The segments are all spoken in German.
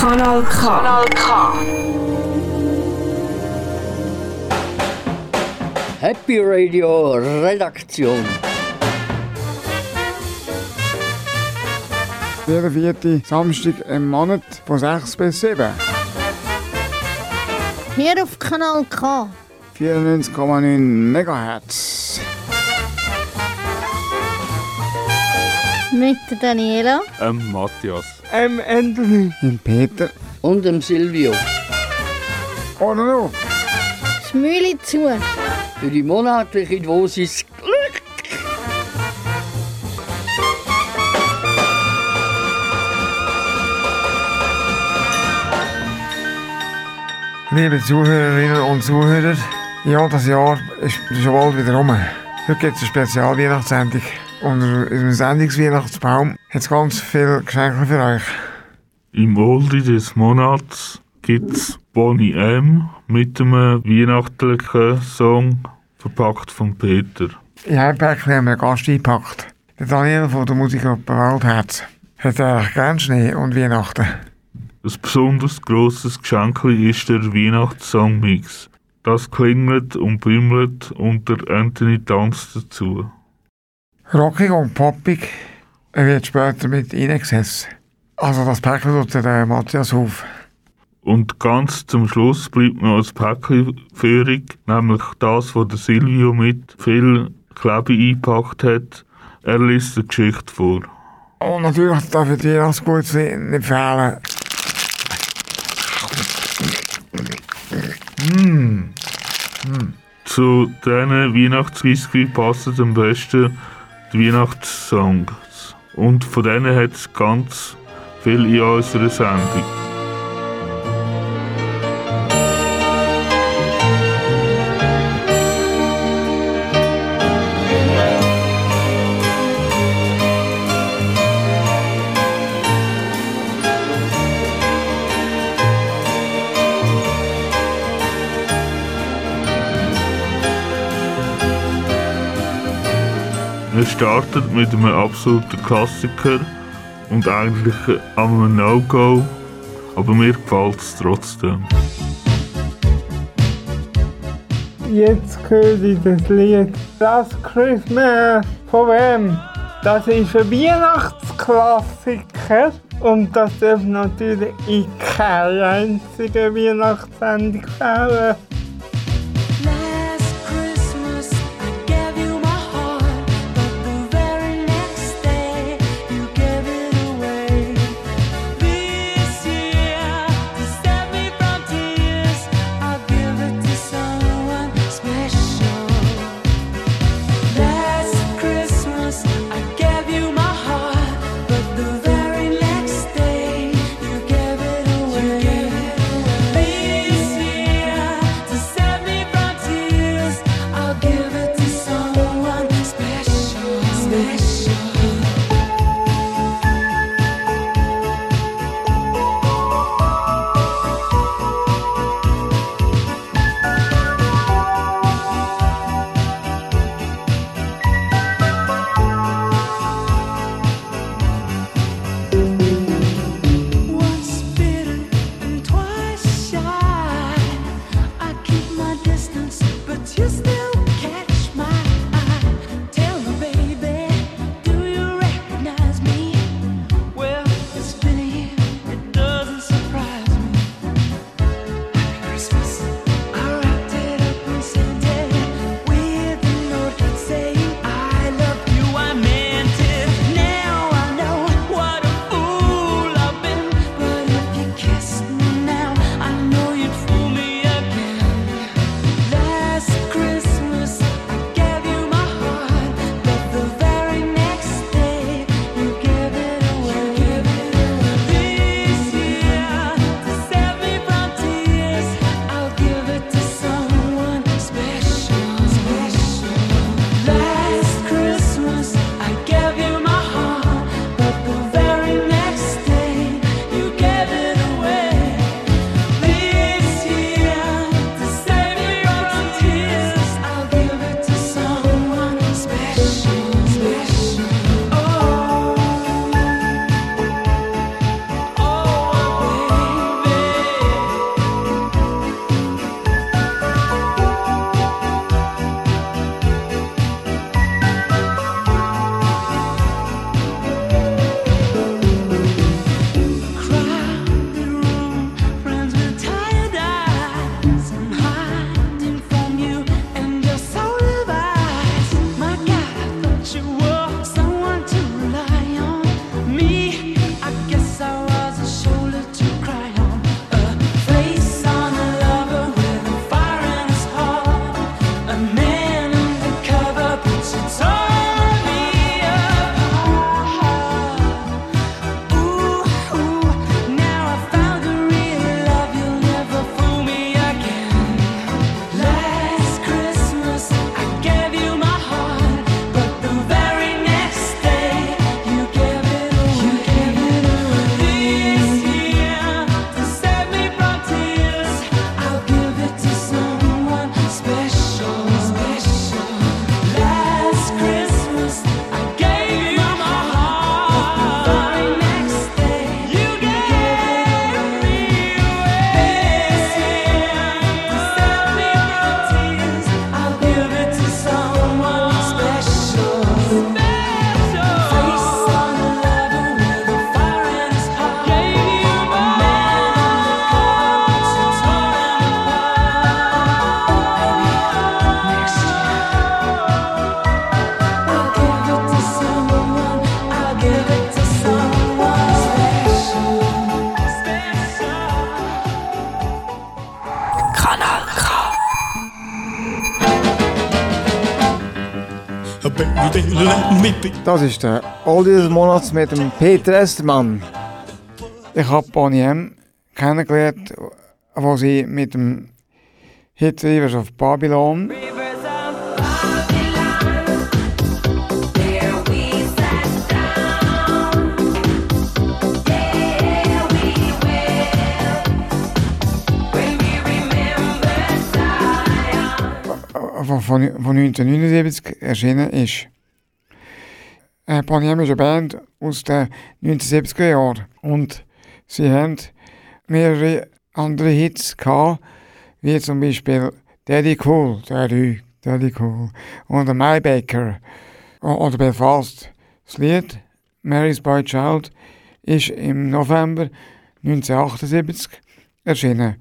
Kanal K. Kanal K. Happy Radio Redaktion. Jeder vierte Samstag im Monat von 6 bis 7. Hier auf Kanal K. 94,9 MHz. Mit der Daniela. Ähm, Matthias. M. Anthony. Dem Peter. Und dem Silvio. Oder noch? Schmüli zu. Für die monatliche Dosis Glück. Liebe Zuhörerinnen und Zuhörer, ja, das Jahr ist schon bald wieder rum. Heute gibt es eine Spezial-Weihnachtssendung. Unter unserem Sendungsweihnachtsbaum hat es ganz viele Geschenke für euch. Im Oldie des Monats gibt's Bonnie M. mit einem weihnachtlichen Song, verpackt von Peter. In einem Päckchen haben wir einen Gast eingepackt. Der Daniel von der Musikgruppe Waldherz. Hat eigentlich gern Schnee und Weihnachten. Ein besonders grosses Geschenk ist der Weihnachtssongmix. Das klingelt und bimmelt und der Anthony tanzt dazu. Rockig und poppig er wird später mit reingesetzt. Also das Päckchen tut der Matthias auf. Und ganz zum Schluss bleibt noch ein Päckchen führig, nämlich das, was der Silvio mit viel Klebe eingepackt hat. Er liest die Geschichte vor. Und natürlich darf ich dir das gut nicht fehlen. Mm. Zu diesen Weihnachtswhisky passen am besten Weihnachtssongs. Und von denen hat es ganz viel in unserer Sendung. Wir starten mit einem absoluten Klassiker und eigentlich einem No-Go, aber mir gefällt es trotzdem. Jetzt höre ich das Lied Last Christmas. Von wem? Das ist ein Weihnachtsklassiker und das darf natürlich in keiner einzigen Weihnachtssendung fehlen. Das ist der Oldie des Monats mit dem Peter Estermann. Ich habe Bonnie M. kennengelernt, wo sie mit dem Hit Rivers of Babylon von, von 1979 erschienen ist. Äh, eine Band aus den 1970er Jahren und sie haben mehrere andere Hits gehabt, wie zum Beispiel Daddy Cool, Daddy, Daddy Cool und My Baker oder Belfast. Das Lied Mary's Boy Child ist im November 1978 erschienen.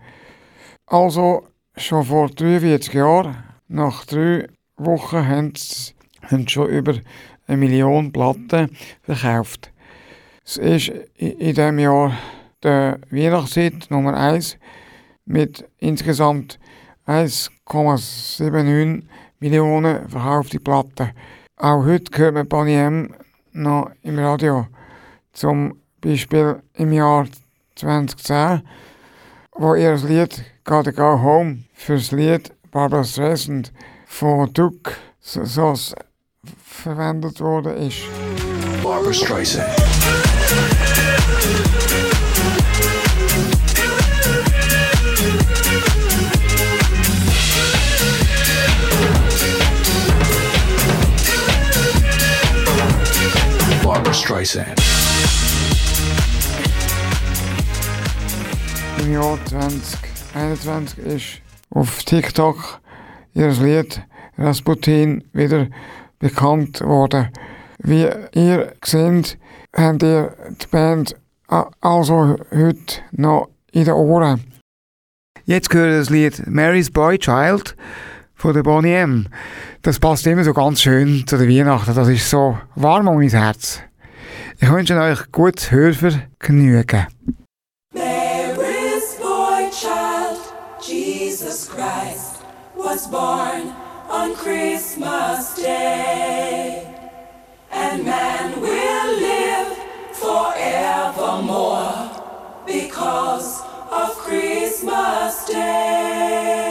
Also schon vor 43 Jahren, nach drei Wochen, haben sie schon über eine Million Platten verkauft. Es ist in diesem Jahr der Weihnachtshit Nummer 1 mit insgesamt 1,79 Millionen verkaufte Platten. Auch heute hört man Bonnie M noch im Radio. Zum Beispiel im Jahr 2010, wo ihr das Lied Gotta Go Home für das Lied Barbara Streisand von Duke so, so verwendet worden ist. Barbara Streisand. Barbara Streisand. Im Jahr 2021 ist auf TikTok ihr Lied Rasputin wieder bekannt worden. Wie ihr seht, habt ihr die Band also heute noch in den Ohren. Jetzt gehört das Lied Mary's Boy Child von der Bonnie M. Das passt immer so ganz schön zu der Weihnachten. Das ist so warm um mein Herz. Ich wünsche euch gutes Hörvergnügen. Mary's boy child, Jesus Christ, was born on Christmas Day. And man will live forevermore because of Christmas Day.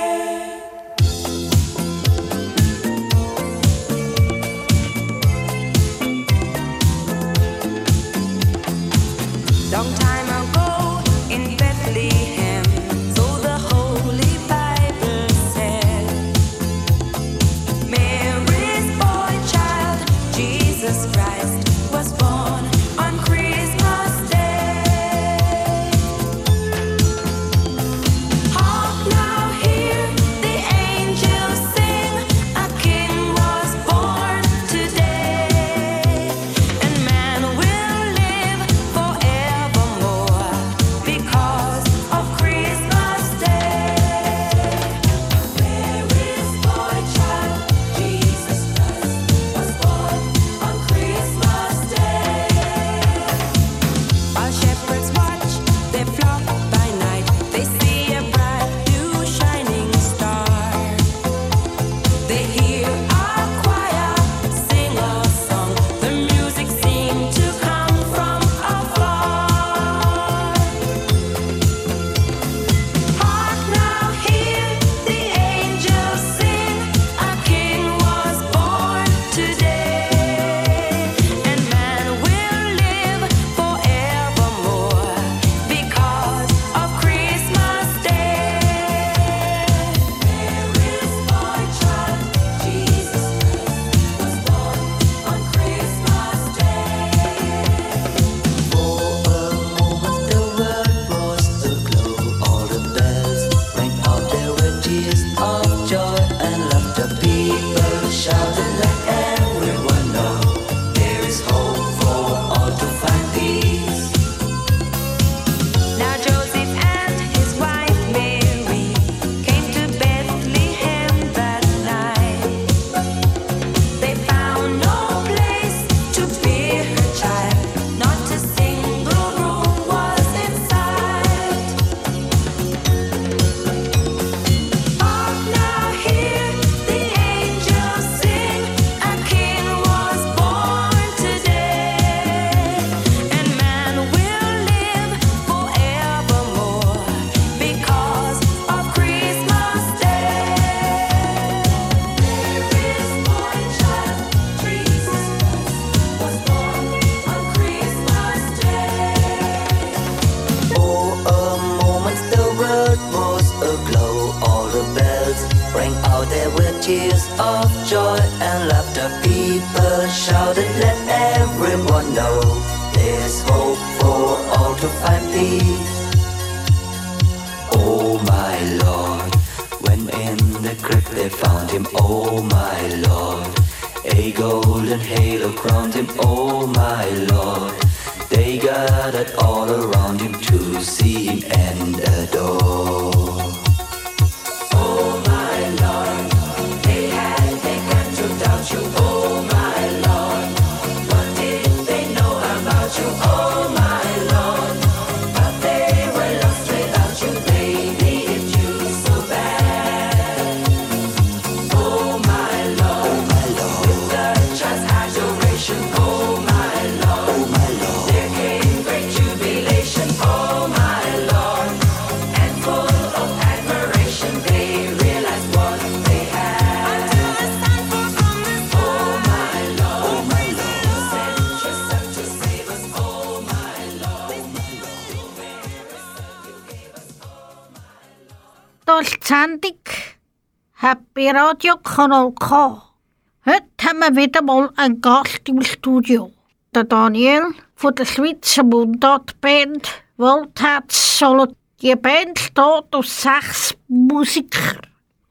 Radio Kanal K. Heute haben wir wieder mal einen Gast im Studio. Der Daniel von der Schweizer Mundartband Waldherz Solo. Die Band besteht aus sechs Musiker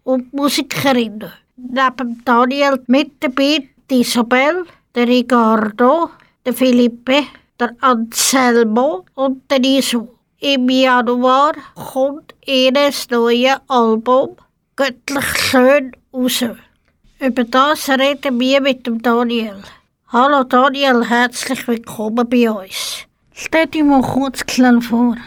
und Musikerinnen. Neben Daniel mit dabei die Isabel, der Ricardo, der Felipe, der Anselmo und der Iso. Im Januar kommt ihr neues Album «Göttlich schön» raus. Über das reden wir mit dem Daniel. Hallo Daniel, herzlich willkommen bei uns. Stell dich mal kurz klein vor.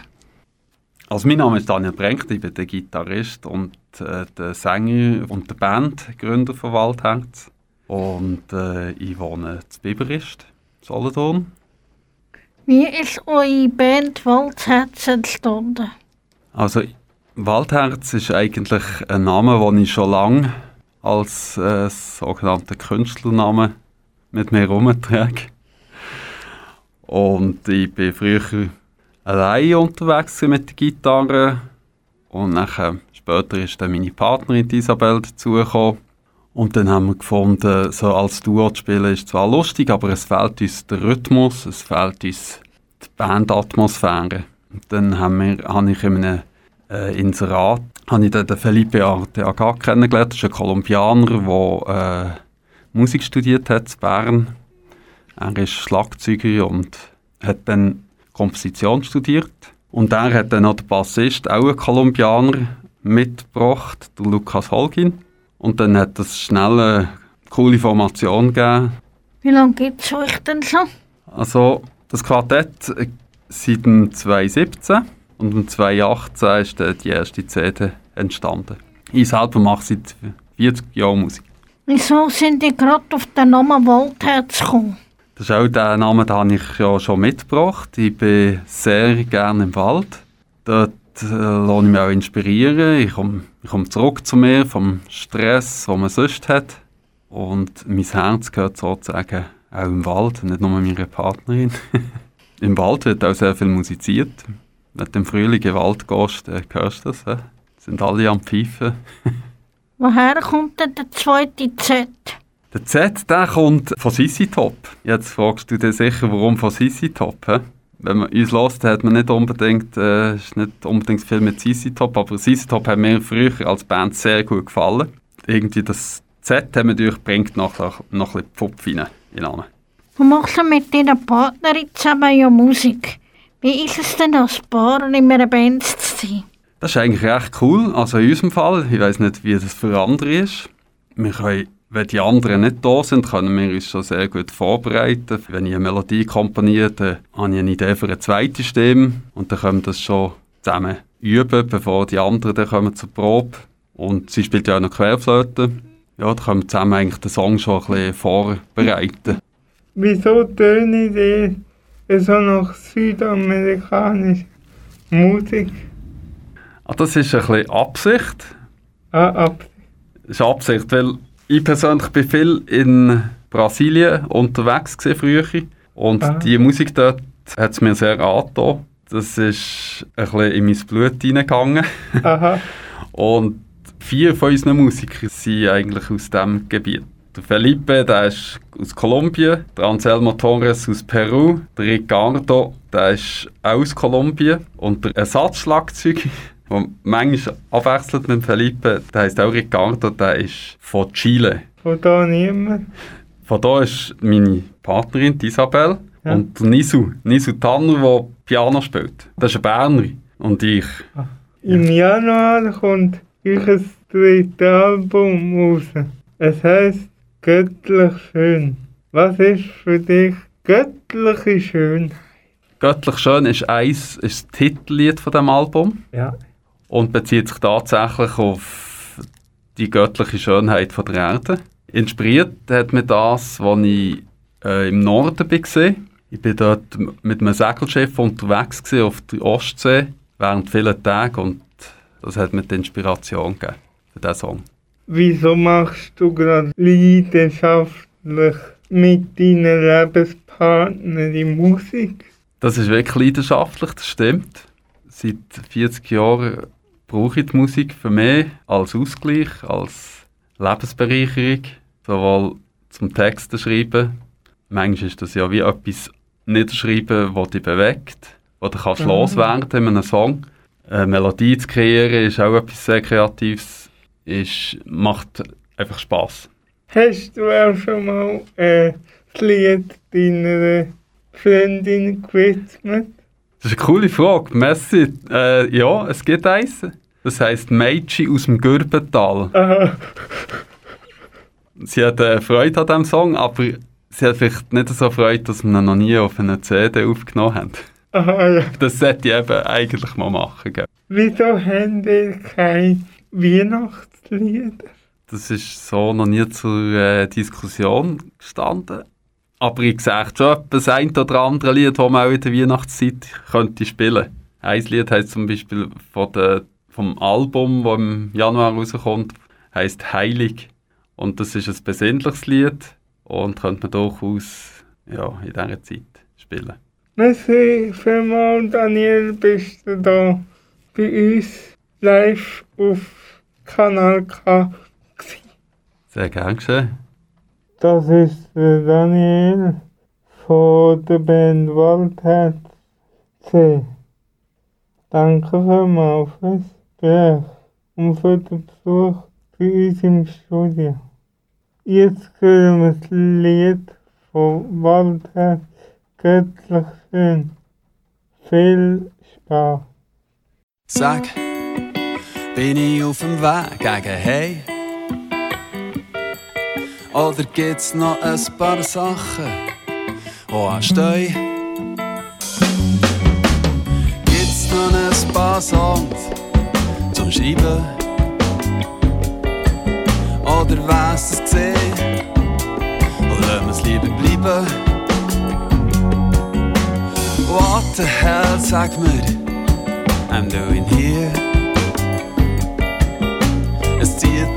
Also mein Name ist Daniel Brenk, ich bin der Gitarrist und äh, der Sänger und der Bandgründer von Waldherz. Und äh, ich wohne zu Biberist, Solothurn. Wie ist eure Band Waldherz entstanden? Also Waldherz ist eigentlich ein Name, den ich schon lange als äh, sogenannter Künstlernamen mit mir herumtrage. Und ich bin früher allein unterwegs mit der Gitarre und nachher, später ist dann meine Partnerin Isabel dazugekommen. Und dann haben wir gefunden, so als Duo zu spielen ist zwar lustig, aber es fehlt uns der Rhythmus, es fehlt uns die Bandatmosphäre. Und dann haben wir, habe ich in einem äh, Inserat habe ich den Felipe Arteaga kennengelernt. Das ist ein Kolumbianer, der äh, Musik studiert hat in Bern. Er ist Schlagzeuger und hat dann Komposition studiert. Und er hat dann noch den Bassist, auch ein Kolumbianer, mitgebracht, der Lukas Holgin. Und dann hat es schnell eine coole Formation gegeben. Wie lange gibt es euch denn schon? Also, das Quartett seit dem 2017 und im 2018 ist dann die erste CD entstanden. Ich selber mache seit 40 Jahren Musik. Wieso sind ihr gerade auf den Namen Waldherz gekommen? Das ist auch der Name, den habe ich ja schon mitgebracht. Ich bin sehr gerne im Wald. Dort äh, lasse ich mich auch inspirieren. Ich komme, ich komme zurück zu mir vom Stress, den man sonst hat. Und mein Herz gehört sozusagen auch im Wald, nicht nur meiner Partnerin. Im Wald wird auch sehr viel musiziert. Wenn du im Frühling in den Wald gehst, dann hörst du das. He? Sind alle am Pfeifen. Woher kommt denn der zweite Z? Der Z, der kommt von Sissi Top. Jetzt fragst du dir sicher, warum von Sissi Top? He? Wenn man uns hört, hat man nicht unbedingt, äh, ist nicht unbedingt viel mit Sissi Top, aber Sissi Top hat mir früher als Band sehr gut gefallen. Irgendwie das Z haben wir durchbringt noch, noch, noch ein bisschen Pfupf rein. in Namen. Du machst mit deiner Partnerin zusammen ja Musik. Wie ist es denn als Paar in einer Band zu sein? Das ist eigentlich recht cool. Also in unserem Fall, ich weiß nicht, wie das für andere ist. Wir können, wenn die anderen nicht da sind, können wir uns schon sehr gut vorbereiten. Wenn ich eine Melodie komponiere, dann habe ich eine Idee für eine zweite Stimme und dann können wir das schon zusammen üben, bevor die anderen dann kommen zur Probe. Und sie spielt ja auch noch Querflöte. Ja, da können wir zusammen eigentlich den Song schon ein bisschen vorbereiten. Wieso töne ich so nach südamerikanischer Musik? Ah, das ist ein bisschen Absicht. Ah, ab. Das ist Absicht, weil ich persönlich bin viel in Brasilien unterwegs gewesen früher und Ah. die Musik dort hat es mir sehr angetan. Das ist ein bisschen in mein Blut hineingegangen. Aha. Und Vier von unseren Musikern sind eigentlich aus diesem Gebiet. Der Felipe, der ist aus Kolumbien, der Anselmo Torres aus Peru, der Ricardo, der ist auch aus Kolumbien und der Ersatzschlagzeuger, der manchmal abwechselt mit dem Felipe, der heißt auch Ricardo, der ist von Chile. Von da niemand. Von da ist meine Partnerin, Isabel, Ja. und der Nisu, Nisu Tanner, der Piano spielt. Das ist ein Berner. Und ich. Im Januar kommt euer drittes Album raus. Es heisst Göttlich schön. Was ist für dich göttliche Schönheit? Göttlich schön ist eins, ist das Titellied von dem Album Ja. und bezieht sich tatsächlich auf die göttliche Schönheit von der Erde. Inspiriert hat mir das, als ich äh, im Norden war. Ich war dort mit einem Segelschiff unterwegs auf der Ostsee während vielen Tagen und das hat mir die Inspiration gegeben für diesen Song. Wieso machst du gerade leidenschaftlich mit deinen Lebenspartnerin Musik? Das ist wirklich leidenschaftlich, das stimmt. Seit 40 Jahren brauche ich die Musik für mich als Ausgleich, als Lebensbereicherung, sowohl zum Texten schreiben. Manchmal ist das ja wie etwas niederschreiben, das dich bewegt, was du kannst Mhm. loswerden in einem Song. Eine Melodie zu kreieren ist auch etwas sehr Kreatives, ist, macht einfach Spass. Hast du auch schon mal äh, das Lied deiner Freundin gewidmet? Das ist eine coole Frage. Messi, äh, ja, es gibt eins. Das heisst Mädchen aus dem Gürbental. Aha. Sie hat äh, Freude an diesem Song, aber sie hat vielleicht nicht so Freude, dass wir ihn noch nie auf einer CD aufgenommen haben. Aha, ja. Das sollte ich eben eigentlich mal machen. Gell? Wieso haben ihr keine Weihnachtslieder? Das ist so noch nie zur äh, Diskussion gestanden. Aber ich sehe schon das ein oder andere Lied, das man auch in der Weihnachtszeit könnte spielen. Ein Lied heisst zum Beispiel von der, vom Album, das im Januar rauskommt, heisst Heilig. Und das ist ein besinnliches Lied und könnte man durchaus ja, in dieser Zeit spielen. Merci vielmals, Daniel, bist du da bei uns live auf Kanal K. Sehr gern geschehen. Das ist der Daniel von der Band Waldherz C. Danke vielmals fürs Gespräch und für den Besuch bei uns im Studio. Jetzt hören wir das Lied von Waldherz Göttlich schön. Viel Spaß. Sag, bin ich auf dem Weg gegen Hey? Oder gibt's noch ein paar Sachen, die anstehen? Gibt's noch ein paar Songs zum Schreiben? Oder was es gesehen? Oder lassen wir's lieber bleiben? What the hell, sag mir, I'm doing here.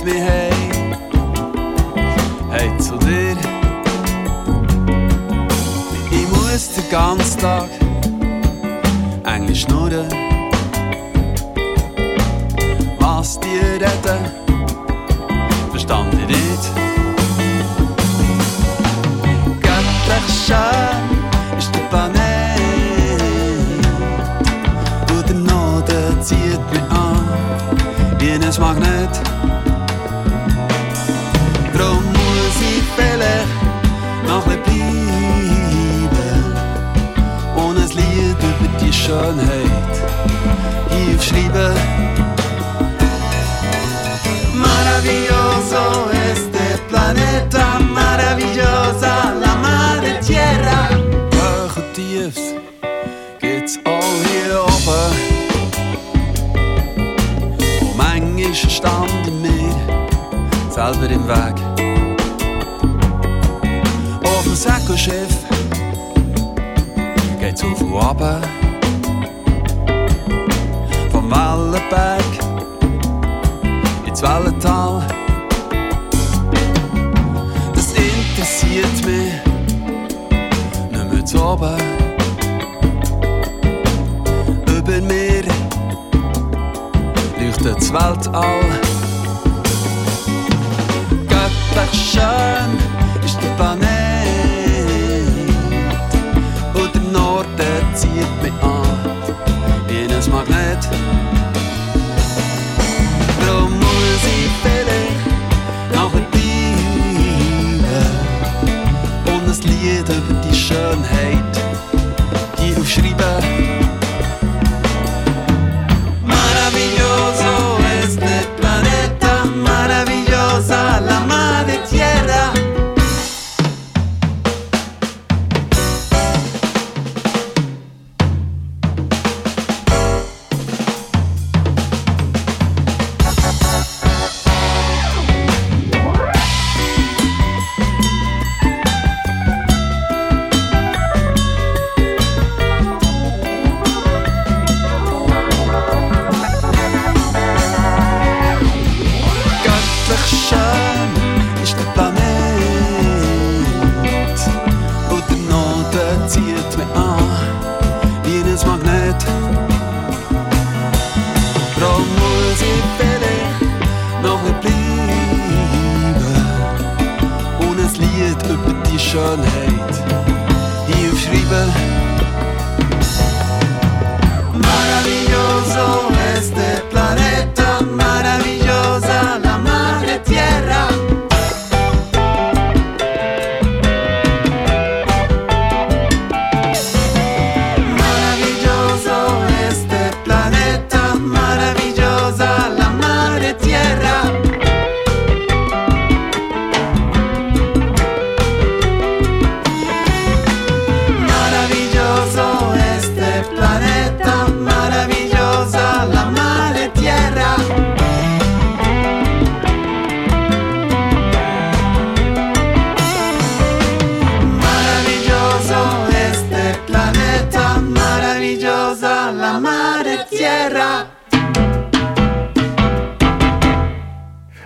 Es zieht mich hey, zu dir. Ich muss den ganzen Tag Englisch schnurren. Was die reden, verstand ich nicht. Göttlich schön ist der Planet. Und der Norden zieht mich an wie ein Magnet. Schönheit hier schreiben. Maravilloso este planeta, maravillosa la madre tierra. Hoch tiefs gibt's all hier oben. Und manchmal standen wir selber im Weg. Auf dem Segelschiff geht's auf und runter. Berg, ins Wellental. Das interessiert mich nicht mehr zu oben. Über mir leuchtet das Weltall. Göttlich schön.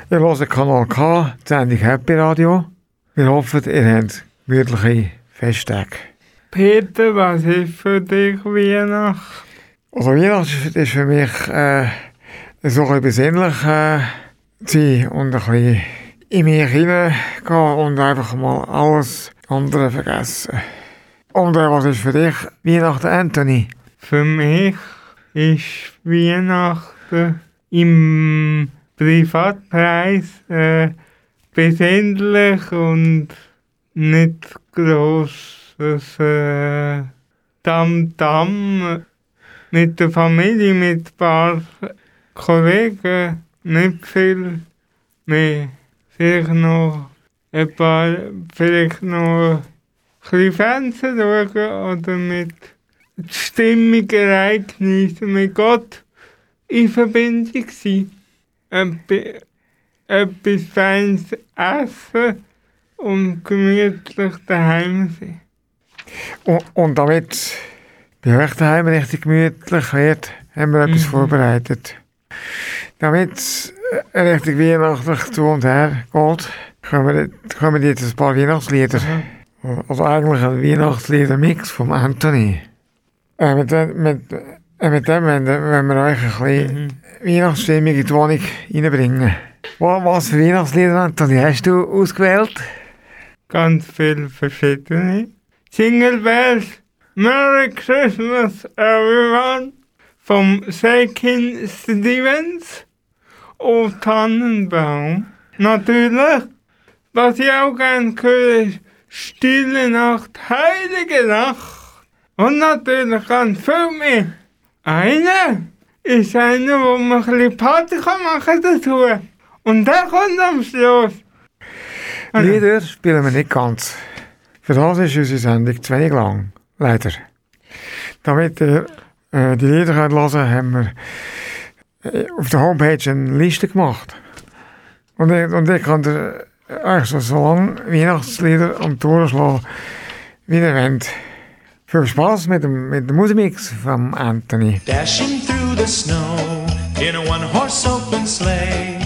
Ihr hört Kanal K, die Sendung Happy Radio. Wir hoffen, ihr habt gemütliche Festtage. Peter, was ist für dich Weihnachten? Also Weihnachten ist für mich äh, so ein bisschen besinnlich äh, sein und ein bisschen in mich hineingehen und einfach mal alles andere vergessen. Und äh, was ist für dich Weihnachten, Anthony? Für mich ist Weihnachten im Privatpreis äh, besinnlich und nicht grosses äh, Tamtam mit der Familie, mit ein paar Kollegen, nicht viel mehr. Vielleicht noch ein paar, vielleicht noch ein Fernsehen schauen oder mit Stimmung Ereignisse mit Gott in Verbindung sein. Feines essen und gemütlich daheim sein. Und, und damit bei euch daheim richtig gemütlich wird, haben wir etwas Mhm. vorbereitet. Damit es richtig weihnachtlich zu und her geht, kommen, jetzt ein paar Weihnachtslieder. Also eigentlich ein Weihnachtslieder-Mix von Anthony. Äh, mit, mit, äh, mit dem wollen wir euch ein bisschen Weihnachtsstimmung in die Wohnung reinbringen. Wa- Was für Weihnachtslieder, Anthony, hast du ausgewählt? Ganz viele verschiedene. Jingle Bells, Merry Christmas everyone vom Seikin Stevens auf Tannenbaum. Natürlich, was ich auch gerne höre, ist Stille Nacht, Heilige Nacht. Und natürlich ganz viel mehr. Einer ist einer, wo man ein bisschen Party kann machen dazu. Und der kommt am Schluss. Lieder spielen wir nicht ganz. Für das ist unsere Sendung zu wenig lang. Leider. Damit ihr äh, die Lieder könnt hören haben wir äh, auf der Homepage eine Liste gemacht. Und ich, und ich kann euch so, lange Weihnachtslieder am durchschlagen, wie ihr wollt. Viel Spaß mit dem, mit dem Musikmix von Anthony. Dashing through the snow in a one horse open sleigh.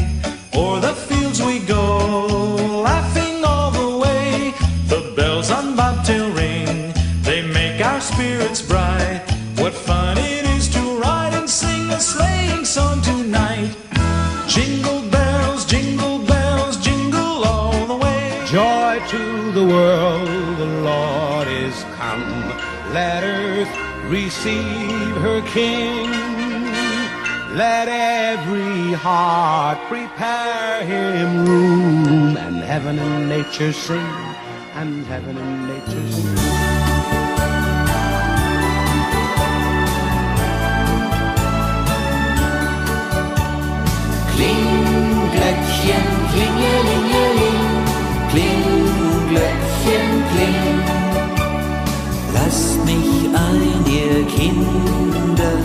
Receive her King. Let every heart prepare him room. And heaven and nature sing, and heaven and nature sing. Ein, ihr Kinder,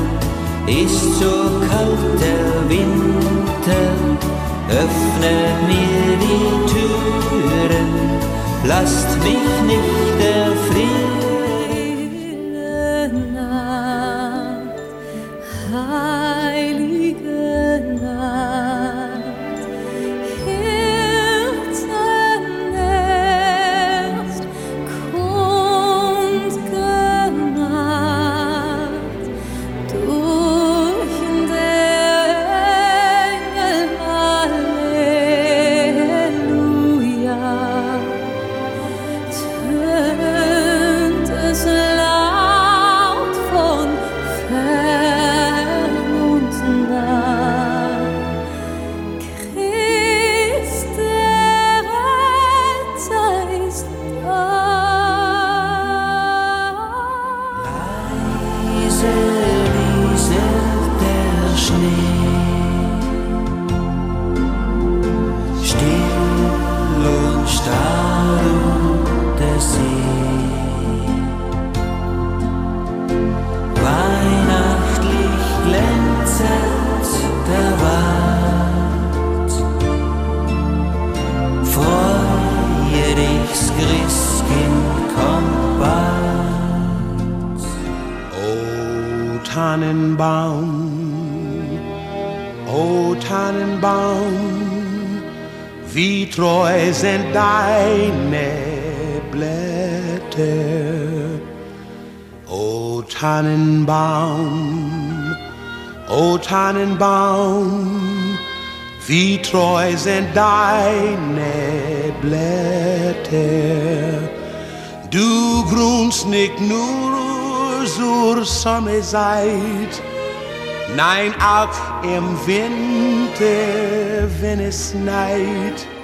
ist so kalt der Winter. Öffnet mir die Türen, lasst mich nicht deine Blätter. Du grunst nicht nur zur Sommerzeit, nein auch im Winter, wenn es schneit.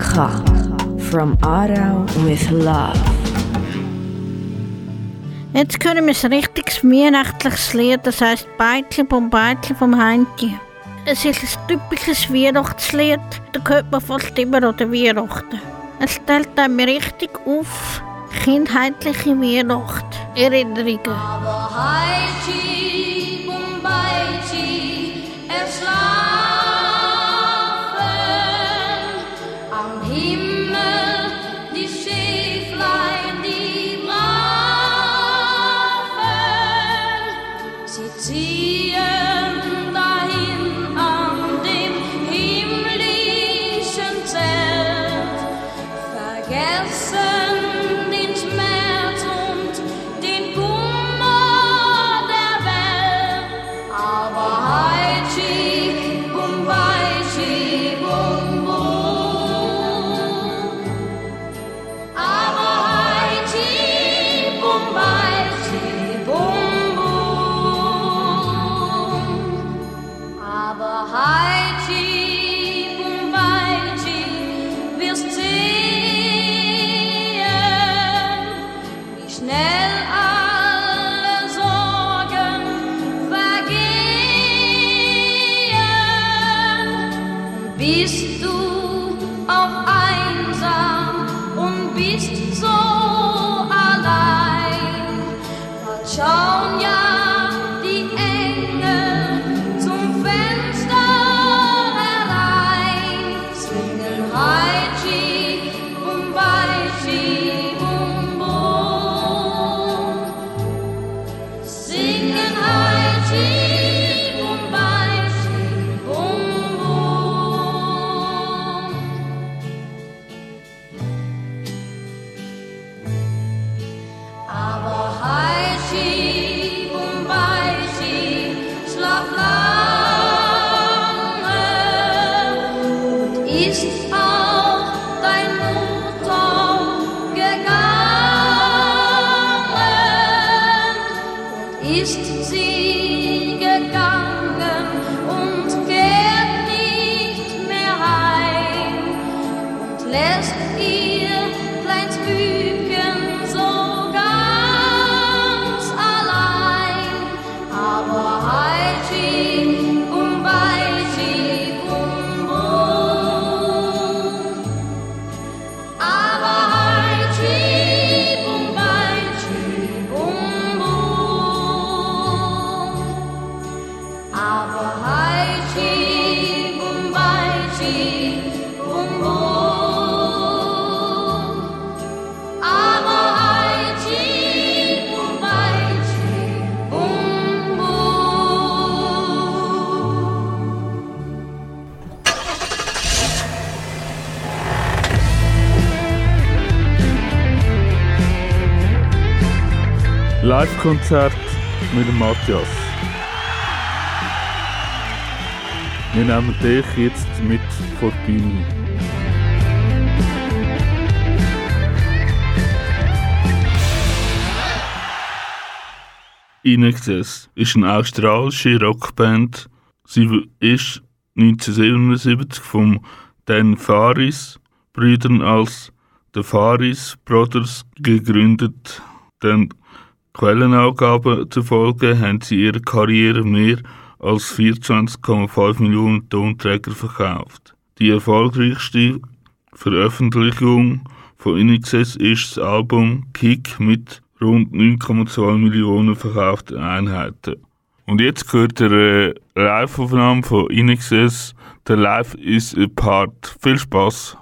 K. From Aarau with Love. Jetzt hören wir ein richtiges weihnachtliches Lied, das heisst Beitli vom Beitli vom Heintje. Es ist ein typisches Weihnachtslied, da hört man fast immer an der Weihnachten. Es stellt einem richtig auf kindheitliche Weihnachtserinnerungen. Haiti, Bumbaiti, Live-Konzert mit Matthias. Wir nehmen dich jetzt mit vor die Bühne. Inexcess ist eine australische Rockband. Sie ist 1977 vom Dan Faris Brüdern als The Faris Brothers gegründet. Den Quellenangaben zufolge haben sie ihre Karriere mehr als 24,5 Millionen Tonträger verkauft. Die erfolgreichste Veröffentlichung von Inexcess ist das Album Kick mit rund 9,2 Millionen verkauften Einheiten. Und jetzt gehört der äh, Live-Aufnahme von Inexcess, der Live is a Part. Viel Spaß!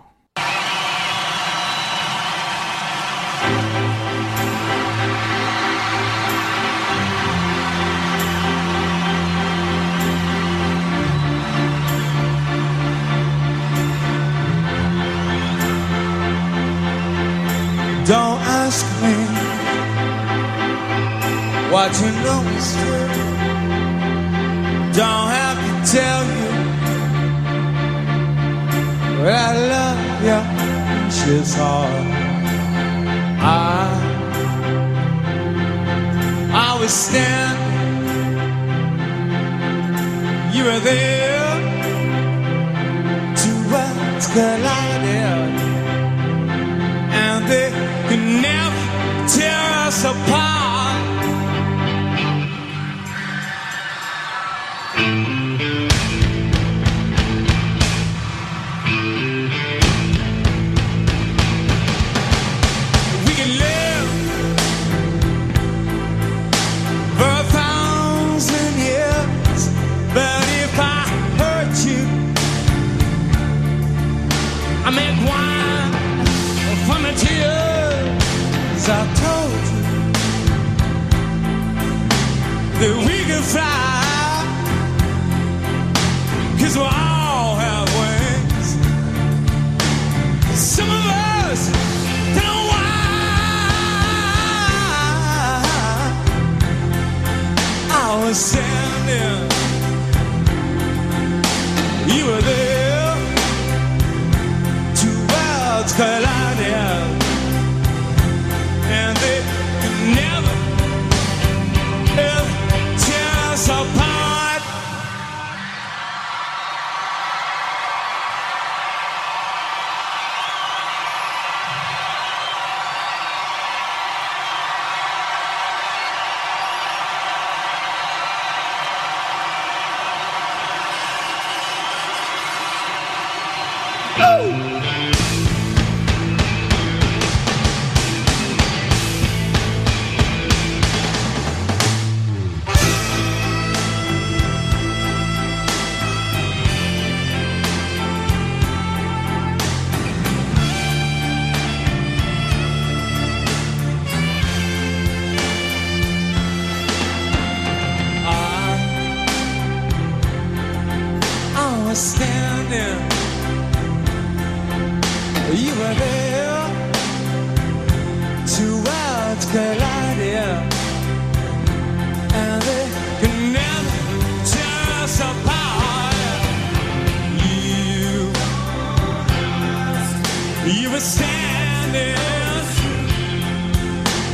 what you know is true. Don't have to tell you well, I love you. She's hard. I I was standing. You were there. Two worlds collided, and they could never tear us apart.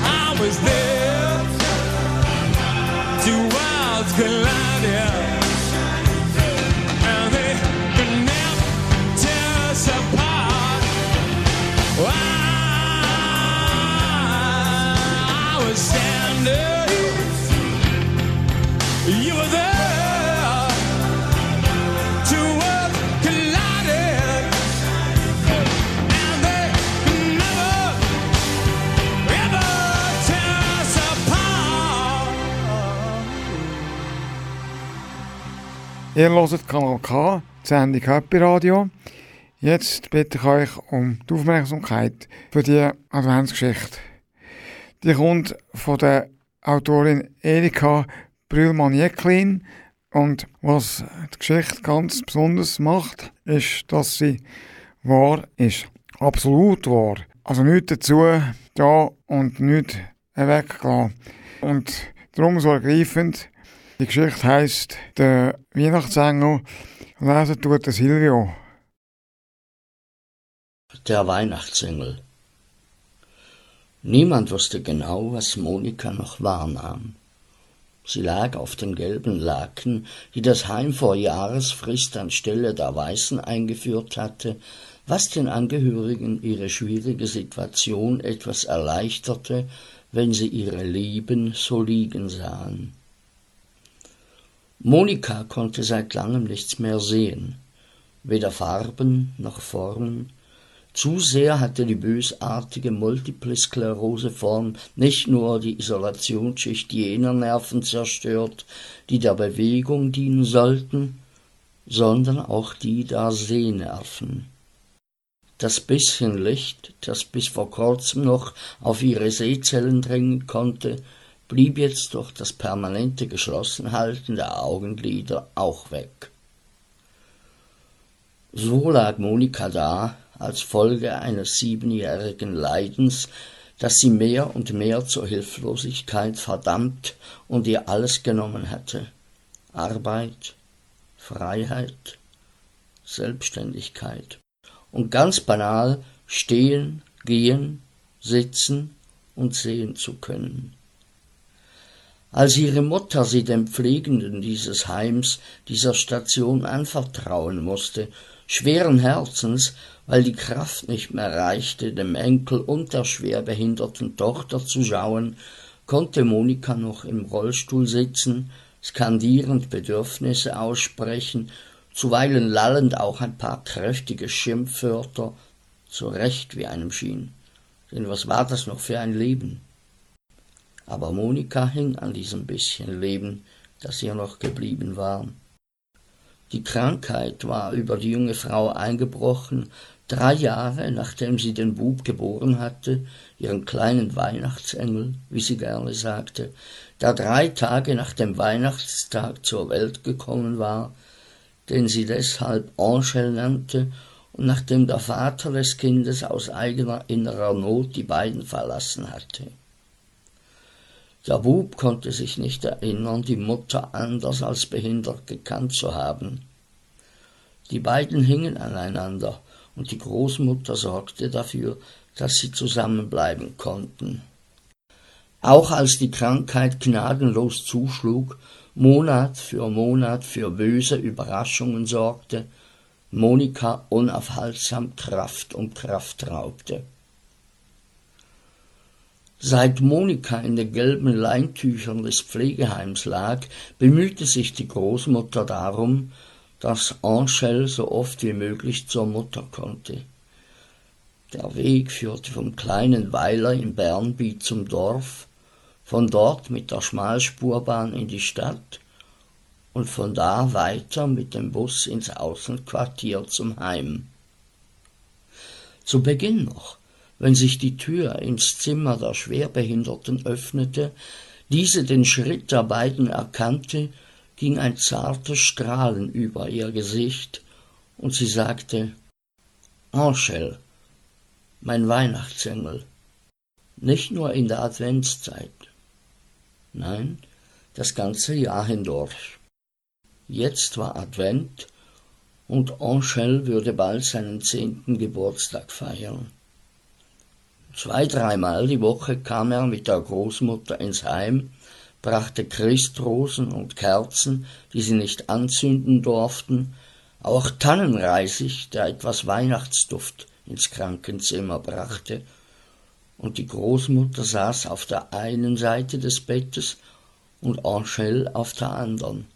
I was there. Ihr hört Kanal K, die Sendung Happy Radio. Jetzt bitte ich euch um die Aufmerksamkeit für die Adventsgeschichte. Die kommt von der Autorin Erika Brühlmann-Jäcklin und was die Geschichte ganz besonders macht, ist, dass sie wahr ist. Absolut wahr. Also nichts dazu da und nichts weggelassen. Und darum so ergreifend, die Geschichte heisst «Der Weihnachtsengel». Lesen tut der Silvio. Der Weihnachtsengel. Niemand wusste genau, was Monika noch wahrnahm. Sie lag auf den gelben Laken, die das Heim vor Jahresfrist anstelle der Weißen eingeführt hatte, was den Angehörigen ihre schwierige Situation etwas erleichterte, wenn sie ihre Lieben so liegen sahen. Monika konnte seit langem nichts mehr sehen, weder Farben noch Formen, zu sehr hatte die bösartige Multiple Sklerose-Form nicht nur die Isolationsschicht jener Nerven zerstört, die der Bewegung dienen sollten, sondern auch die der Sehnerven. Das bisschen Licht, das bis vor kurzem noch auf ihre Sehzellen dringen konnte, blieb jetzt durch das permanente Geschlossenhalten der Augenlider auch weg. So lag Monika da, als Folge eines siebenjährigen Leidens, das sie mehr und mehr zur Hilflosigkeit verdammt und ihr alles genommen hatte. Arbeit, Freiheit, Selbstständigkeit. Und ganz banal stehen, gehen, sitzen und sehen zu können. Als ihre Mutter sie dem Pflegenden dieses Heims, dieser Station anvertrauen musste, schweren Herzens, weil die Kraft nicht mehr reichte, dem Enkel und der schwerbehinderten Tochter zu schauen, konnte Monika noch im Rollstuhl sitzen, skandierend Bedürfnisse aussprechen, zuweilen lallend auch ein paar kräftige Schimpfwörter, so recht wie einem schien. Denn was war das noch für ein Leben? Aber Monika hing an diesem bisschen Leben, das ihr noch geblieben war. Die Krankheit war über die junge Frau eingebrochen, Drei Jahre nachdem sie den Bub geboren hatte, ihren kleinen Weihnachtsengel, wie sie gerne sagte, der drei Tage nach dem Weihnachtstag zur Welt gekommen war, den sie deshalb Angel nannte, und nachdem der Vater des Kindes aus eigener innerer Not die beiden verlassen hatte. Der Bub konnte sich nicht erinnern, die Mutter anders als behindert gekannt zu haben. Die beiden hingen aneinander, und die Großmutter sorgte dafür, dass sie zusammenbleiben konnten. Auch als die Krankheit gnadenlos zuschlug, Monat für Monat für böse Überraschungen sorgte, Monika unaufhaltsam Kraft um Kraft raubte. Seit Monika in den gelben Leintüchern des Pflegeheims lag, bemühte sich die Großmutter darum, dass Angel so oft wie möglich zur Mutter konnte. Der Weg führte vom kleinen Weiler in Bernby zum Dorf, von dort mit der Schmalspurbahn in die Stadt und von da weiter mit dem Bus ins Außenquartier zum Heim. Zu Beginn noch, wenn sich die Tür ins Zimmer der Schwerbehinderten öffnete, diese den Schritt der beiden erkannte, ging ein zartes Strahlen über ihr Gesicht, und sie sagte Angel, mein Weihnachtsengel, nicht nur in der Adventszeit, nein, das ganze Jahr hindurch. Jetzt war Advent und Angel würde bald seinen zehnten Geburtstag feiern. Zwei, dreimal die Woche kam er mit der Großmutter ins Heim, brachte Christrosen und Kerzen, die sie nicht anzünden durften, auch Tannenreisig, der etwas Weihnachtsduft ins Krankenzimmer brachte, und die Großmutter saß auf der einen Seite des Bettes und Angel auf der anderen.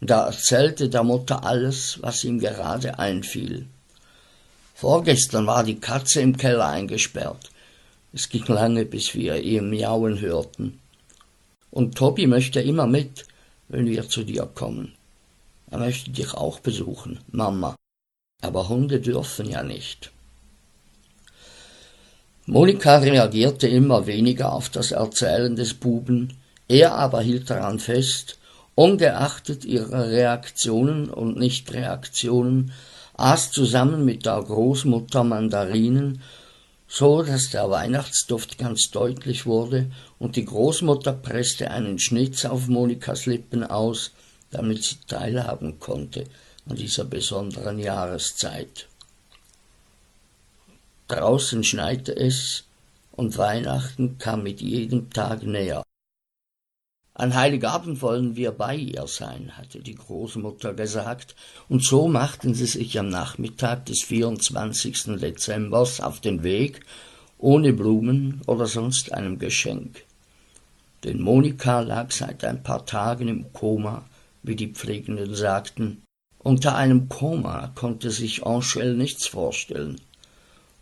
Und da erzählte der Mutter alles, was ihm gerade einfiel. Vorgestern war die Katze im Keller eingesperrt. Es ging lange, bis wir ihr Miauen hörten. Und Tobi möchte immer mit, wenn wir zu dir kommen. Er möchte dich auch besuchen, Mama. Aber Hunde dürfen ja nicht. Monika reagierte immer weniger auf das Erzählen des Buben, er aber hielt daran fest, ungeachtet ihrer Reaktionen und Nichtreaktionen, aß zusammen mit der Großmutter Mandarinen, so dass der Weihnachtsduft ganz deutlich wurde, und die Großmutter presste einen Schnitz auf Monikas Lippen aus, damit sie teilhaben konnte an dieser besonderen Jahreszeit. Draußen schneite es, und Weihnachten kam mit jedem Tag näher. An Heiligabend wollen wir bei ihr sein, hatte die Großmutter gesagt, und so machten sie sich am Nachmittag des 24. Dezembers auf den Weg, ohne Blumen oder sonst einem Geschenk. Denn Monika lag seit ein paar Tagen im Koma, wie die Pflegenden sagten. Unter einem Koma konnte sich Angel nichts vorstellen.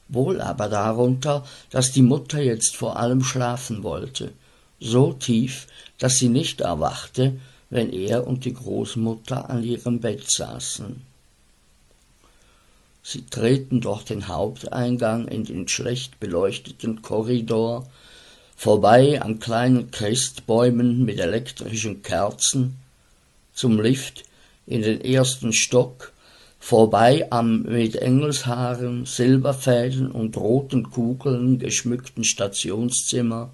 Wohl aber darunter, dass die Mutter jetzt vor allem schlafen wollte, so tief, dass sie nicht erwachte, wenn er und die Großmutter an ihrem Bett saßen. Sie treten durch den Haupteingang in den schlecht beleuchteten Korridor, vorbei an kleinen Christbäumen mit elektrischen Kerzen, zum Lift in den ersten Stock, vorbei am mit Engelshaaren, Silberfäden und roten Kugeln geschmückten Stationszimmer,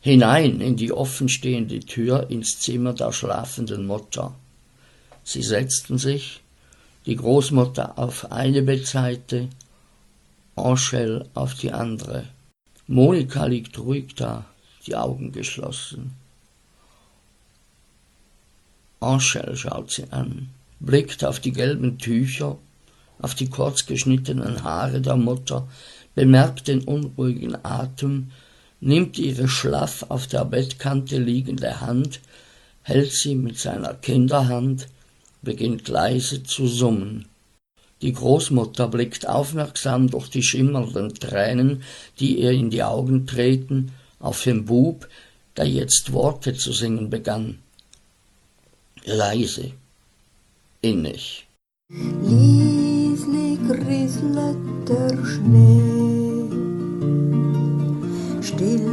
hinein in die offenstehende Tür ins Zimmer der schlafenden Mutter. Sie setzten sich, die Großmutter auf eine Bettseite, Angel auf die andere. Monika liegt ruhig da, die Augen geschlossen. Angel schaut sie an, blickt auf die gelben Tücher, auf die kurz geschnittenen Haare der Mutter, bemerkt den unruhigen Atem, nimmt ihre schlaff auf der Bettkante liegende Hand, hält sie mit seiner Kinderhand, beginnt leise zu summen. Die Großmutter blickt aufmerksam durch die schimmernden Tränen, die ihr in die Augen treten, auf den Bub, der jetzt Worte zu singen begann. Leise, innig. Lieslig rieselt der Schnee. Still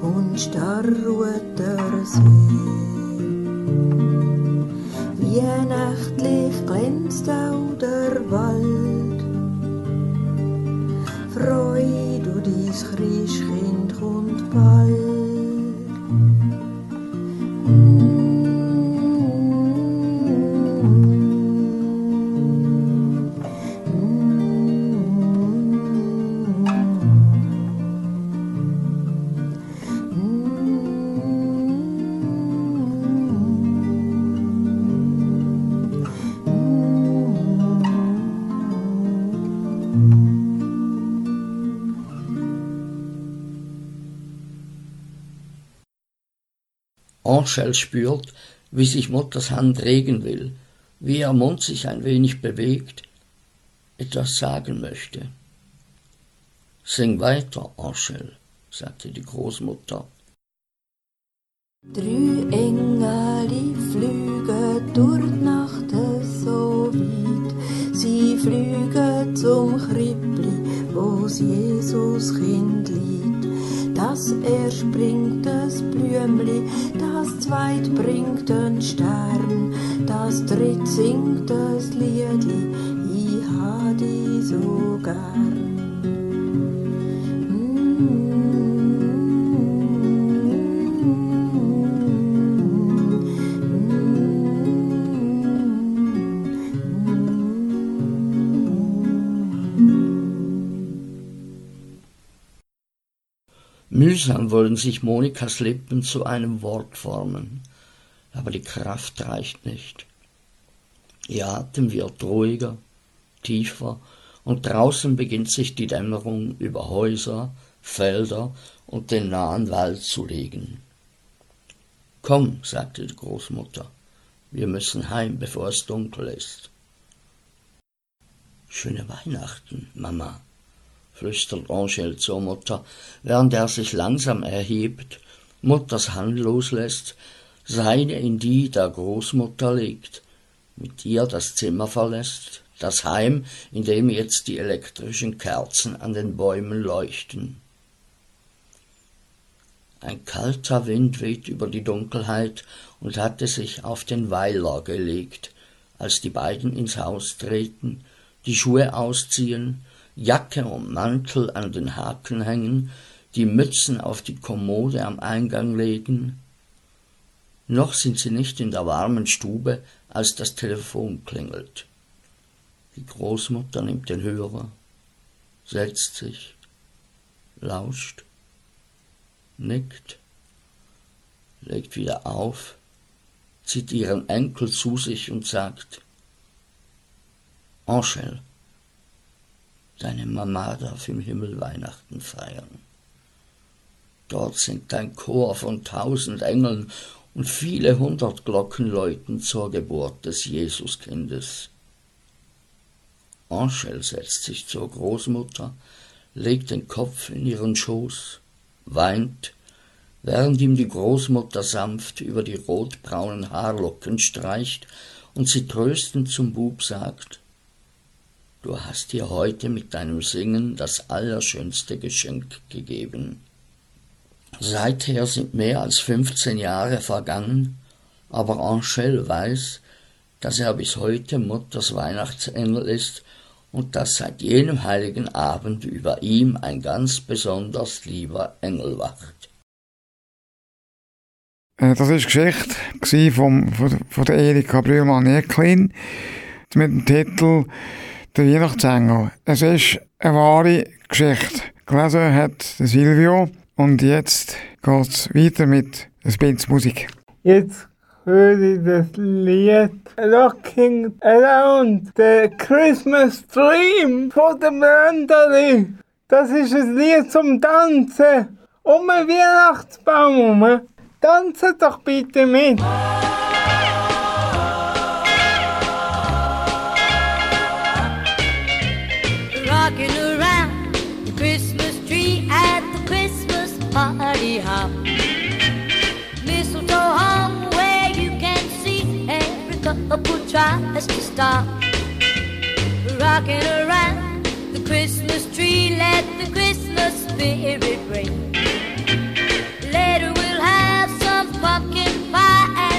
und starr ruht der See. Weihnachtlich glänzt auch der Wald. Freu du dies Christkind kommt bald. Angel spürt, wie sich Mutters Hand regen will, wie ihr Mund sich ein wenig bewegt, etwas sagen möchte. Sing weiter, Angel, sagte die Großmutter. Drei Engel, die flügen durch die Nacht so weit. Sie flügen zum Krippli, wo's Jesus Kind liegt. Das erst bringt das Blümli, das zweit bringt den Stern, das dritt singt das Liedli, ich ha die so gern. Mühsam wollen sich Monikas Lippen zu einem Wort formen, aber die Kraft reicht nicht. Ihr Atem wird ruhiger, tiefer, und draußen beginnt sich die Dämmerung über Häuser, Felder und den nahen Wald zu legen. Komm, sagte die Großmutter, wir müssen heim, bevor es dunkel ist. Schöne Weihnachten, Mama, flüstert Angel zur Mutter, während er sich langsam erhebt, Mutters Hand loslässt, seine in die der Großmutter legt, mit ihr das Zimmer verlässt, das Heim, in dem jetzt die elektrischen Kerzen an den Bäumen leuchten. Ein kalter Wind weht über die Dunkelheit und hatte sich auf den Weiler gelegt, als die beiden ins Haus treten, die Schuhe ausziehen, Jacke und Mantel an den Haken hängen, die Mützen auf die Kommode am Eingang legen. Noch sind sie nicht in der warmen Stube, als das Telefon klingelt. Die Großmutter nimmt den Hörer, setzt sich, lauscht, nickt, legt wieder auf, zieht ihren Enkel zu sich und sagt, Angel, deine Mama darf im Himmel Weihnachten feiern. Dort singt ein Chor von tausend Engeln und viele hundert Glocken läuten zur Geburt des Jesuskindes. Angel setzt sich zur Großmutter, legt den Kopf in ihren Schoß, weint, während ihm die Großmutter sanft über die rotbraunen Haarlocken streicht und sie tröstend zum Bub sagt, Du hast dir heute mit deinem Singen das allerschönste Geschenk gegeben. Seither sind mehr als fünfzehn Jahre vergangen, aber Angel weiß, dass er bis heute Mutters Weihnachtsengel ist und dass seit jenem heiligen Abend über ihm ein ganz besonders lieber Engel wacht. Äh, Das war die Geschichte von, von der Erika Brühlmann-Eklin mit dem Titel Der Weihnachtsengel. Es ist eine wahre Geschichte. Gelesen hat der Silvio und jetzt geht es weiter mit ein bisschen Musik. Jetzt höre ich das Lied Rocking Around the Christmas Dream von dem Randali. Das ist ein Lied zum Tanzen um den Weihnachtsbaum herum. Tanzen doch bitte mit. Couple tries to stop. Rocking around the Christmas tree, let the Christmas spirit ring. Later we'll have some pumpkin pie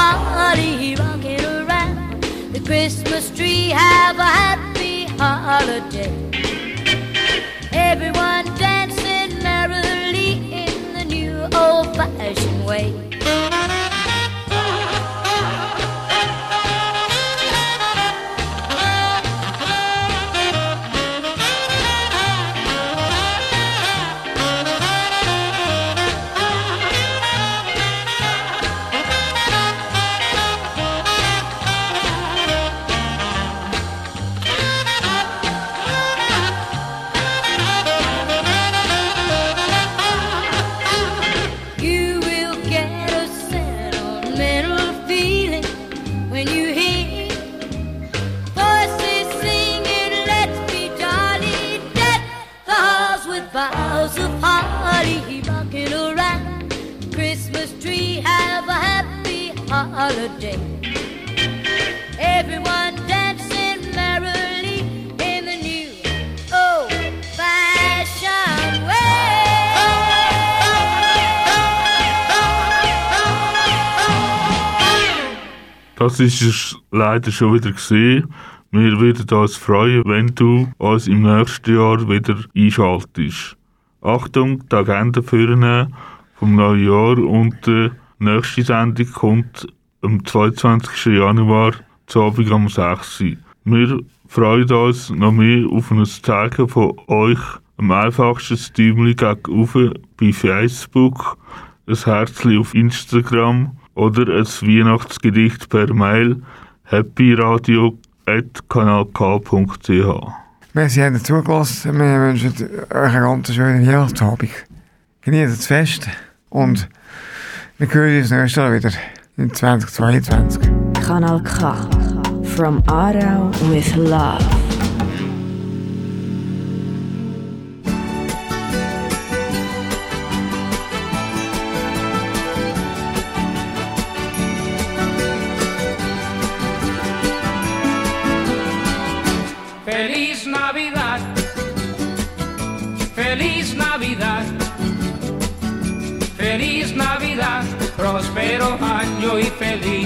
holly rocking around the Christmas tree. Have a happy holiday. Das ist es leider schon wieder gesehen. Wir würden uns freuen, wenn du uns im nächsten Jahr wieder einschaltest. Achtung, die Agenda vornehmen vom neuen Jahr und die nächste Sendung kommt am 22. Januar zu Abend um 6 Uhr. Wir freuen uns noch mehr auf ein Zeichen von euch. Am einfachsten Stimuli gegenüber bei Facebook, ein Herzchen auf Instagram oder ein Weihnachtsgedicht per Mail happyradio.kanalk.ch Wir haben zugelassen. Wir wünschen euch einen ganz schönen Weihnachtsabend. Genießt das Fest und wir hören uns nächstes Jahr wieder in 2022. Kanal K. From Aarau with love. feliz.